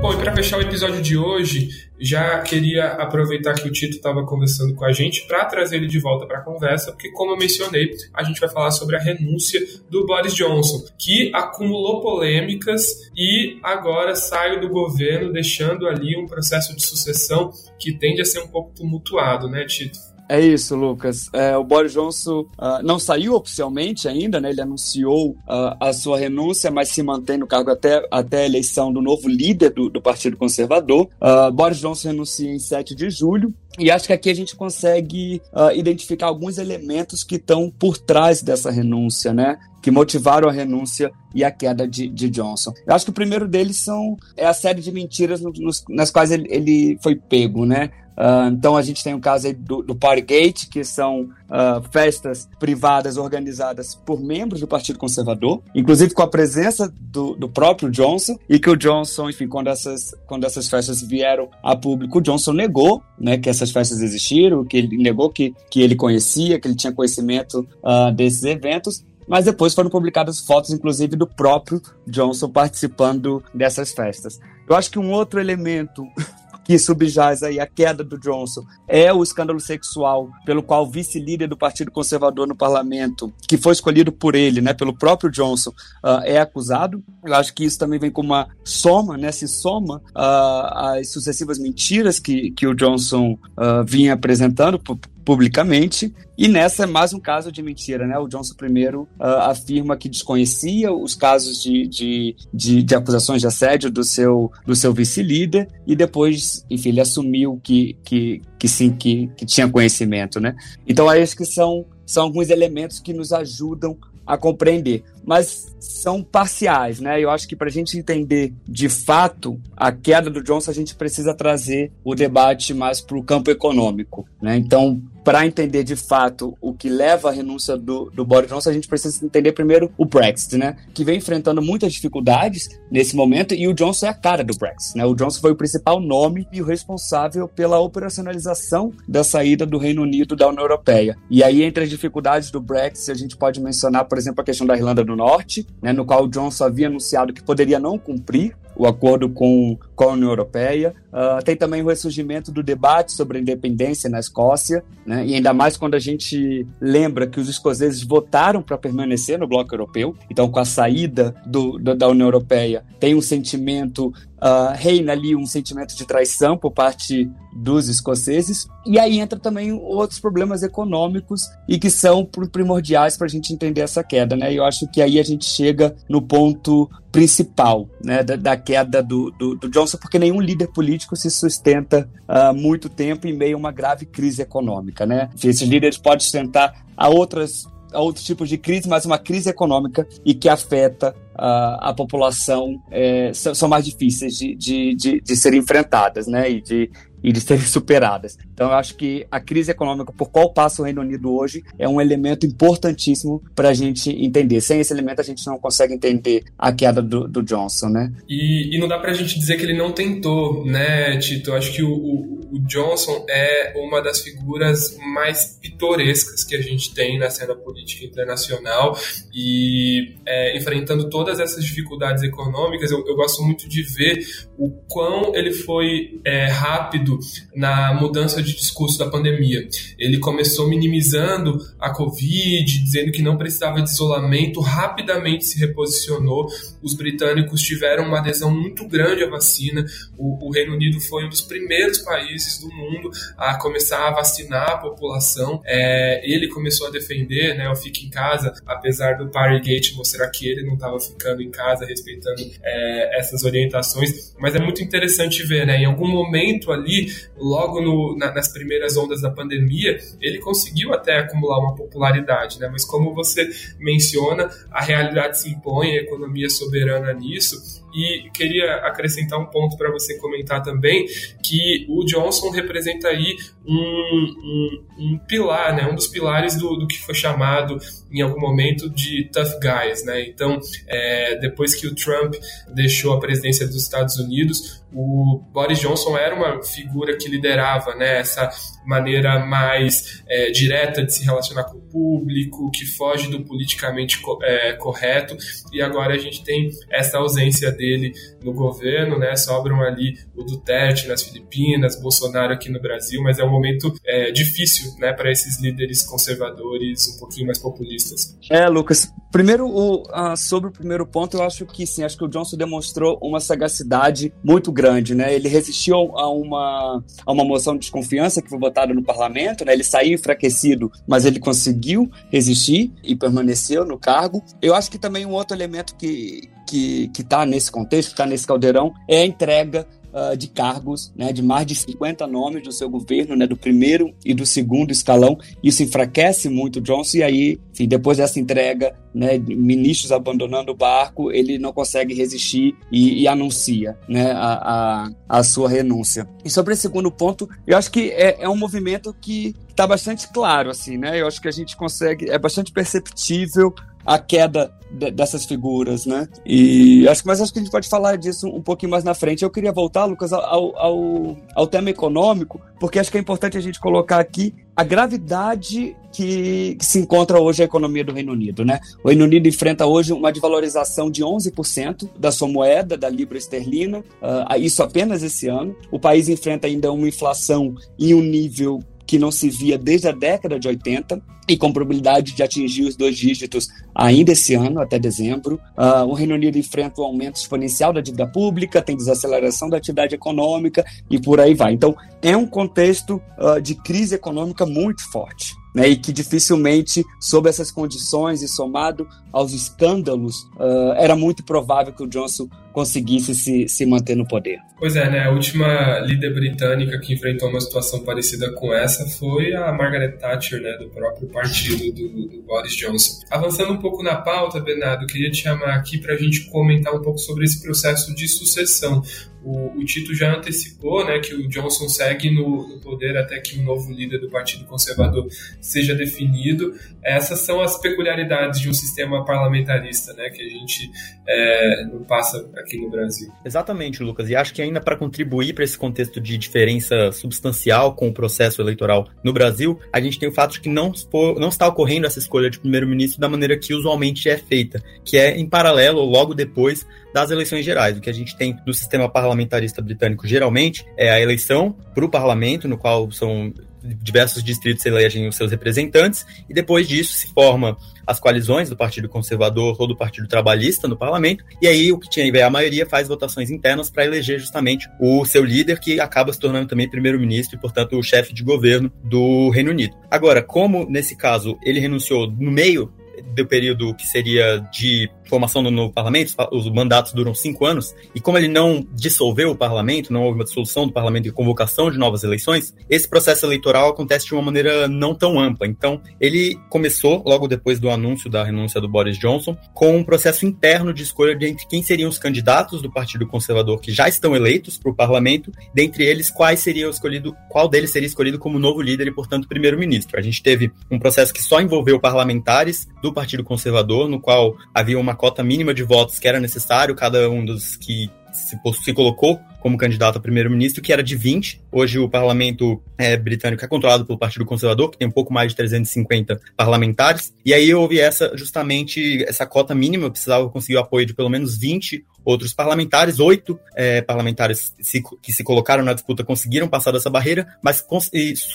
Bom, e para fechar o episódio de hoje, já queria aproveitar que o Tito estava conversando com a gente para trazer ele de volta para a conversa, porque, como eu mencionei, a gente vai falar sobre a renúncia do Boris Johnson, que acumulou polêmicas e agora sai do governo, deixando ali um processo de sucessão que tende a ser um pouco tumultuado, né, Tito? É isso, Lucas. É, o Boris Johnson uh, não saiu oficialmente ainda, né? Ele anunciou uh, a sua renúncia, mas se mantém no cargo até, até a eleição do novo líder do, do Partido Conservador. Uh, Boris Johnson renuncia em 7 de julho. E acho que aqui a gente consegue identificar alguns elementos que estão por trás dessa renúncia, né? Que motivaram a renúncia e a queda de, de, Johnson. Eu acho que o primeiro deles são é a série de mentiras nos, nas quais ele, ele foi pego, né? Uh, então a gente tem o caso do, do Partygate, que são uh, festas privadas organizadas por membros do Partido Conservador, inclusive com a presença do, do, próprio Johnson, e que o Johnson, enfim, quando essas, quando essas festas vieram a público, o Johnson negou né, que essas festas existiram, que ele negou que, que ele conhecia, que ele tinha conhecimento uh, desses eventos, mas depois foram publicadas fotos, inclusive, do próprio Johnson participando dessas festas. Eu acho que um outro elemento que subjaz aí a queda do Johnson é o escândalo sexual pelo qual o vice-líder do Partido Conservador no parlamento, que foi escolhido por ele, né, pelo próprio Johnson, uh, é acusado. Eu acho que isso também vem com uma soma, né, se soma uh, às sucessivas mentiras que, que o Johnson uh, vinha apresentando publicamente. E nessa é mais um caso de mentira, né? O Johnson primeiro uh, afirma que desconhecia os casos de, de, de, de, acusações de assédio do seu, do seu vice-líder e depois, enfim, ele assumiu que, que, que sim, que, que tinha conhecimento, né? Então, acho que são, são alguns elementos que nos ajudam a compreender. Mas são parciais, né? Eu acho que para a gente entender de fato a queda do Johnson, a gente precisa trazer o debate mais para o campo econômico, né? Então, para entender de fato o que leva à renúncia do, do Boris Johnson, a gente precisa entender primeiro o Brexit, né? Que vem enfrentando muitas dificuldades nesse momento e o Johnson é a cara do Brexit, né? O Johnson foi o principal nome e o responsável pela operacionalização da saída do Reino Unido da União Europeia. E aí, entre as dificuldades do Brexit, a gente pode mencionar, por exemplo, a questão da Irlanda do Norte, né? No qual o Johnson havia anunciado que poderia não cumprir o acordo com, com a União Europeia. Uh, tem também o ressurgimento do debate sobre a independência na Escócia, né? e ainda mais quando a gente lembra que os escoceses votaram para permanecer no bloco europeu. Então, com a saída do, do, da União Europeia, tem um sentimento Uh, reina ali um sentimento de traição por parte dos escoceses. E aí entra também outros problemas econômicos e que são primordiais para a gente entender essa queda, né? Eu acho que aí a gente chega no ponto principal né, da, da queda do, do, do, Johnson, porque nenhum líder político se sustenta uh, muito tempo em meio a uma grave crise econômica, né? Esses líderes podem sustentar a outras a outros tipos de crise, mas uma crise econômica e que afeta uh, a população é, são, são, mais difíceis de, de, de, de serem enfrentadas, né? E de, e de serem superadas. Então, eu acho que a crise econômica por qual passa o Reino Unido hoje é um elemento importantíssimo para a gente entender. Sem esse elemento, a gente não consegue entender a queda do, do Johnson, né? E, e não dá para a gente dizer que ele não tentou, né, Tito? Eu acho que o, o, o, Johnson é uma das figuras mais pitorescas que a gente tem na cena política internacional e é, enfrentando todas essas dificuldades econômicas, eu, eu, gosto muito de ver o quão ele foi é, rápido na mudança de discurso da pandemia. Ele começou minimizando a Covid, dizendo que não precisava de isolamento, rapidamente se reposicionou. Os britânicos tiveram uma adesão muito grande à vacina. O, o Reino Unido foi um dos primeiros países do mundo a começar a vacinar a população. É, ele começou a defender, né, o fique em casa, apesar do Partygate mostrar que ele não estava ficando em casa, respeitando é, essas orientações. Mas é muito interessante ver, né, em algum momento ali logo no, na, nas primeiras ondas da pandemia, ele conseguiu até acumular uma popularidade, né? Mas como você menciona, a realidade se impõe, a economia soberana nisso, e queria acrescentar um ponto para você comentar também, que o Johnson representa aí um, um, um pilar, né? um dos pilares do, do, que foi chamado em algum momento de tough guys. Né? Então, é, depois que o Trump deixou a presidência dos Estados Unidos, o Boris Johnson era uma figura que liderava né, essa maneira mais é, direta de se relacionar com o público, que foge do politicamente co é, correto, e agora a gente tem essa ausência dele no governo, né? Sobram ali o Duterte nas Filipinas, Bolsonaro aqui no Brasil, mas é um momento é, difícil, né, para esses líderes conservadores um pouquinho mais populistas. É, Lucas. Primeiro, o, uh, sobre o primeiro ponto, eu acho que sim, acho que o Johnson demonstrou uma sagacidade muito grande, né? Ele resistiu a uma, a uma moção de desconfiança que foi votada no parlamento, né? Ele saiu enfraquecido, mas ele conseguiu resistir e permaneceu no cargo. Eu acho que também um outro elemento que, que, que tá nesse contexto, está nesse caldeirão, é a entrega uh, de cargos, né, de mais de 50 nomes do seu governo, né, do primeiro e do segundo escalão. Isso enfraquece muito Johnson e aí, enfim, depois dessa entrega, né, ministros abandonando o barco, ele não consegue resistir e, e anuncia né, a, a, a, sua renúncia. E sobre esse segundo ponto, eu acho que é, é um movimento que está bastante claro, assim, né? Eu acho que a gente consegue, é bastante perceptível a queda de, dessas figuras, né? E acho mas acho que a gente pode falar disso um pouquinho mais na frente. Eu queria voltar, Lucas, ao, ao, ao tema econômico, porque acho que é importante a gente colocar aqui a gravidade que, que, se encontra hoje a economia do Reino Unido, né? O Reino Unido enfrenta hoje uma desvalorização de 11% da sua moeda, da libra esterlina, uh, isso apenas esse ano. O país enfrenta ainda uma inflação em um nível que não se via desde a década de 80 e com probabilidade de atingir os dois dígitos ainda esse ano, até dezembro. Uh, o Reino Unido enfrenta um aumento exponencial da dívida pública, tem desaceleração da atividade econômica e por aí vai. Então, é um contexto uh, de crise econômica muito forte né, e que dificilmente, sob essas condições e somado aos escândalos, uh, era muito provável que o Johnson conseguisse se, se manter no poder. Pois é, né? A última líder britânica que enfrentou uma situação parecida com essa foi a Margaret Thatcher, né, do próprio partido do, do Boris Johnson. Avançando um pouco na pauta, Bernardo, queria te chamar aqui para a gente comentar um pouco sobre esse processo de sucessão. O, o, Tito já antecipou né, que o Johnson segue no, no, poder até que um novo líder do Partido Conservador seja definido. Essas são as peculiaridades de um sistema parlamentarista né, que a gente é, não passa aqui no Brasil. Exatamente, Lucas. E acho que ainda para contribuir para esse contexto de diferença substancial com o processo eleitoral no Brasil, a gente tem o fato de que não, não está ocorrendo essa escolha de primeiro-ministro da maneira que usualmente é feita, que é em paralelo ou logo depois das eleições gerais. O que a gente tem no sistema parlamentarista britânico geralmente é a eleição para o parlamento, no qual são diversos distritos elegem os seus representantes, e depois disso se forma as coalizões do Partido Conservador ou do Partido Trabalhista no parlamento, e aí o que tinha a maioria faz votações internas para eleger justamente o seu líder, que acaba se tornando também primeiro-ministro e, portanto, o chefe de governo do Reino Unido. Agora, como nesse caso ele renunciou no meio do período que seria de formação no, no parlamento, os mandatos duram cinco anos, e como ele não dissolveu o parlamento, não houve uma dissolução do parlamento e convocação de novas eleições, esse processo eleitoral acontece de uma maneira não tão ampla. Então, ele começou, logo depois do anúncio da renúncia do Boris Johnson, com um processo interno de escolha de entre quem seriam os candidatos do Partido Conservador que já estão eleitos para o parlamento, dentre eles, quais seria escolhido, qual deles seria escolhido como novo líder e, portanto, primeiro-ministro. A gente teve um processo que só envolveu parlamentares do Partido Conservador, no qual havia uma cota mínima de votos que era necessário, cada um dos que se, se colocou como candidato a primeiro-ministro, que era de 20. Hoje o parlamento é, britânico é controlado pelo Partido Conservador, que tem um pouco mais de 350 parlamentares. E aí houve essa justamente essa cota mínima, precisava conseguir o apoio de pelo menos 20 outros parlamentares, oito é, parlamentares se, que se colocaram na disputa conseguiram passar dessa barreira, mas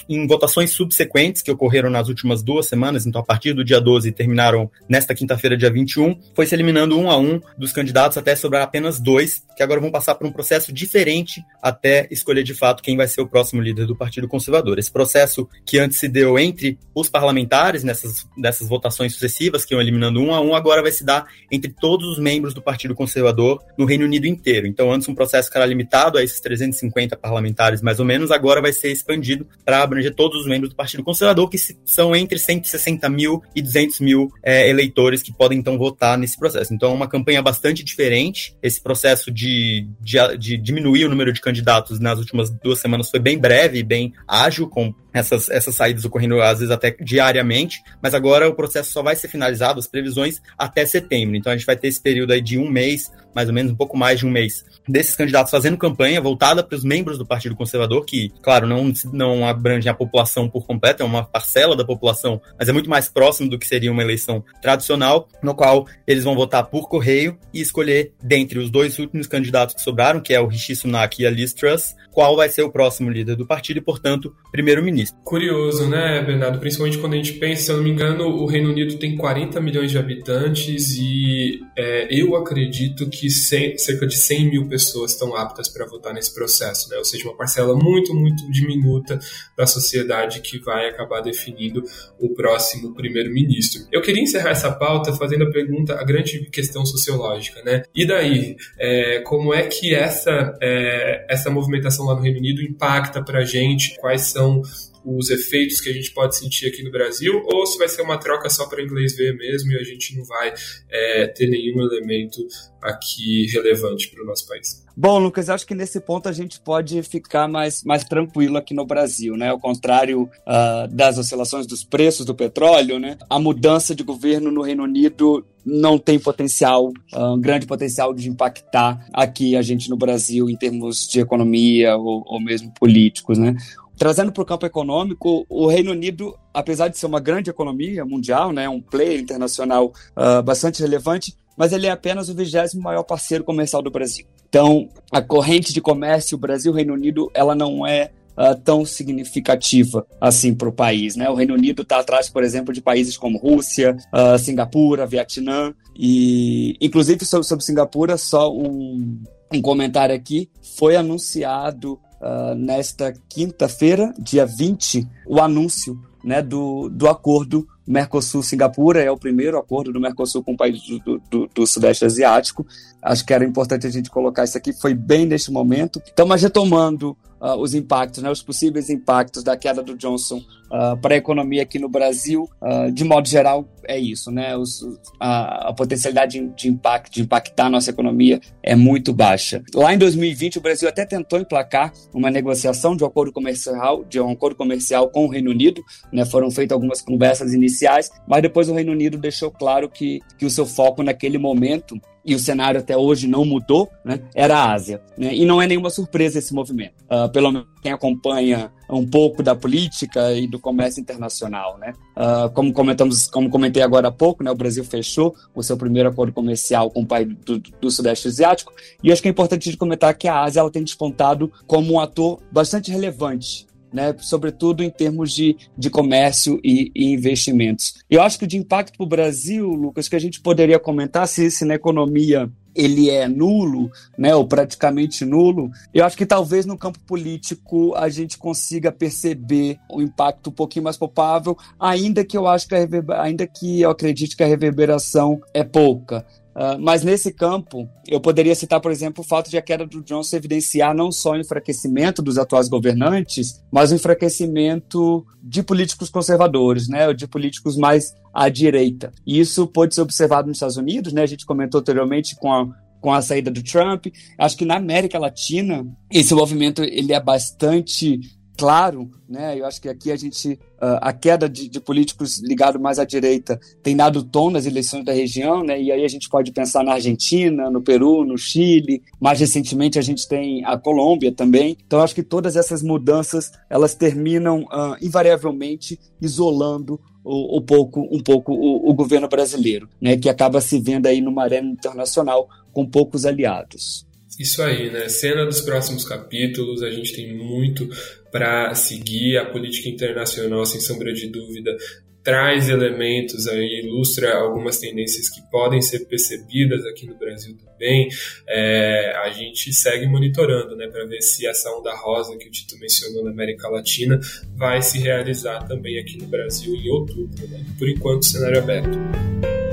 em votações subsequentes que ocorreram nas últimas duas semanas, então a partir do dia 12 e terminaram nesta quinta-feira, dia 21, foi se eliminando um a um dos candidatos até sobrar apenas dois, que agora vão passar por um processo diferente até escolher de fato quem vai ser o próximo líder do Partido Conservador. Esse processo que antes se deu entre os parlamentares, nessas, nessas votações sucessivas, que iam eliminando um a um, agora vai se dar entre todos os membros do Partido Conservador no Reino Unido inteiro. Então, antes um processo que era limitado a esses 350 parlamentares, mais ou menos, agora vai ser expandido para abranger todos os membros do Partido Conservador, que são entre 160 mil e 200 mil é, eleitores que podem então votar nesse processo. Então, é uma campanha bastante diferente. Esse processo de, de, de diminuir o número de candidatos nas últimas duas semanas foi bem breve e bem ágil, com essas, essas saídas ocorrendo às vezes até diariamente, mas agora o processo só vai ser finalizado, as previsões, até setembro. Então a gente vai ter esse período aí de um mês, mais ou menos um pouco mais de um mês, desses candidatos fazendo campanha voltada para os membros do Partido Conservador, que, claro, não, não abrange a população por completo, é uma parcela da população, mas é muito mais próximo do que seria uma eleição tradicional, no qual eles vão votar por correio e escolher, dentre os dois últimos candidatos que sobraram, que é o Rishi Sunak e a Liz Truss, qual vai ser o próximo líder do partido e, portanto, primeiro-ministro. Curioso, né, Bernardo? Principalmente quando a gente pensa, se eu não me engano, o Reino Unido tem 40 milhões de habitantes e é, eu acredito que 100, cerca de 100 mil pessoas estão aptas para votar nesse processo, né? Ou seja, uma parcela muito, muito diminuta da sociedade que vai acabar definindo o próximo primeiro-ministro. Eu queria encerrar essa pauta fazendo a pergunta, a grande questão sociológica, né? E daí, é, como é que essa, é, essa movimentação lá no Reino Unido impacta para a gente? Quais são os efeitos que a gente pode sentir aqui no Brasil, ou se vai ser uma troca só para inglês ver mesmo e a gente não vai é, ter nenhum elemento aqui relevante para o nosso país. Bom, Lucas, acho que nesse ponto a gente pode ficar mais, mais tranquilo aqui no Brasil, né? Ao contrário uh, das oscilações dos preços do petróleo, né? A mudança de governo no Reino Unido não tem potencial, um grande potencial de impactar aqui a gente no Brasil em termos de economia ou, ou mesmo políticos, né? Trazendo para o campo econômico, o Reino Unido, apesar de ser uma grande economia mundial, né, um player internacional uh, bastante relevante, mas ele é apenas o vigésimo maior parceiro comercial do Brasil. Então, a corrente de comércio Brasil-Reino Unido, ela não é Uh, tão significativa assim para o país. Né? O Reino Unido está atrás, por exemplo, de países como Rússia, uh, Singapura, Vietnã e, inclusive, sobre, sobre Singapura, só um, um comentário aqui. Foi anunciado uh, nesta quinta-feira, dia 20, o anúncio né, do, do acordo Mercosul-Singapura, é o primeiro acordo do Mercosul com o país do, do, do, Sudeste Asiático. Acho que era importante a gente colocar isso aqui, foi bem neste momento. Então, mas retomando uh, os impactos, né, os possíveis impactos da queda do Johnson uh, para a economia aqui no Brasil, uh, de modo geral, é isso, né? Os, a, a, potencialidade de, impacto, de impactar a nossa economia é muito baixa. Lá em 2020, o Brasil até tentou emplacar uma negociação de um acordo comercial, de um acordo comercial com o Reino Unido, né? Foram feitas algumas conversas iniciais, mas depois o Reino Unido deixou claro que, que o seu foco naquele momento e o cenário até hoje não mudou, né, era a Ásia. Né, e não é nenhuma surpresa esse movimento, uh, pelo menos quem acompanha um pouco da política e do comércio internacional. Né? Uh, como comentamos, como comentei agora há pouco, né, o Brasil fechou o seu primeiro acordo comercial com o país do, do Sudeste Asiático, e acho que é importante de comentar que a Ásia ela tem despontado como um ator bastante relevante né, sobretudo em termos de, de comércio e, e investimentos. Eu acho que de impacto para o Brasil, Lucas, que a gente poderia comentar se, se na economia ele é nulo, né, ou praticamente nulo, eu acho que talvez no campo político a gente consiga perceber o impacto um pouquinho mais palpável, ainda que eu acho que a ainda que eu acredite que a reverberação é pouca. Uh, mas nesse campo, eu poderia citar, por exemplo, o fato de a queda do Johnson evidenciar não só o enfraquecimento dos atuais governantes, mas o enfraquecimento de políticos conservadores, né, de políticos mais à direita. E isso pode ser observado nos Estados Unidos, né, a gente comentou anteriormente com a, com a saída do Trump. Acho que na América Latina esse movimento ele é bastante claro, né? Eu acho que aqui a gente uh, a queda de, de, políticos ligados mais à direita tem dado tom nas eleições da região, né? E aí a gente pode pensar na Argentina, no Peru, no Chile. Mais recentemente a gente tem a Colômbia também. Então acho que todas essas mudanças elas terminam uh, invariavelmente isolando o, o pouco, um pouco o, o, governo brasileiro, né? Que acaba se vendo aí numa arena internacional com poucos aliados. Isso aí, né? Cena dos próximos capítulos, a gente tem muito para seguir. A política internacional, sem sombra de dúvida, traz elementos aí, ilustra algumas tendências que podem ser percebidas aqui no Brasil também. É, a gente segue monitorando, né, para ver se essa onda rosa que o Tito mencionou na América Latina vai se realizar também aqui no Brasil em outubro. Né? Por enquanto, cenário aberto.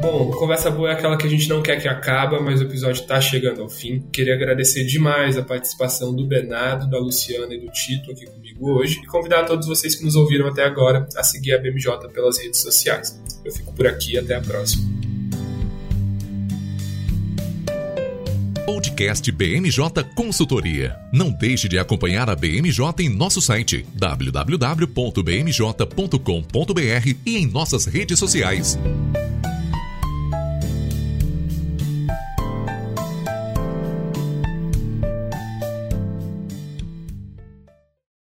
Bom, conversa boa é aquela que a gente não quer que acabe, mas o episódio está chegando ao fim. Queria agradecer demais a participação do Bernardo, da Luciana e do Tito aqui comigo hoje e convidar todos vocês que nos ouviram até agora a seguir a BMJ pelas redes sociais. Eu fico por aqui, até a próxima. Podcast BMJ Consultoria. Não deixe de acompanhar a BMJ em nosso site www.bmj.com.br e em nossas redes sociais.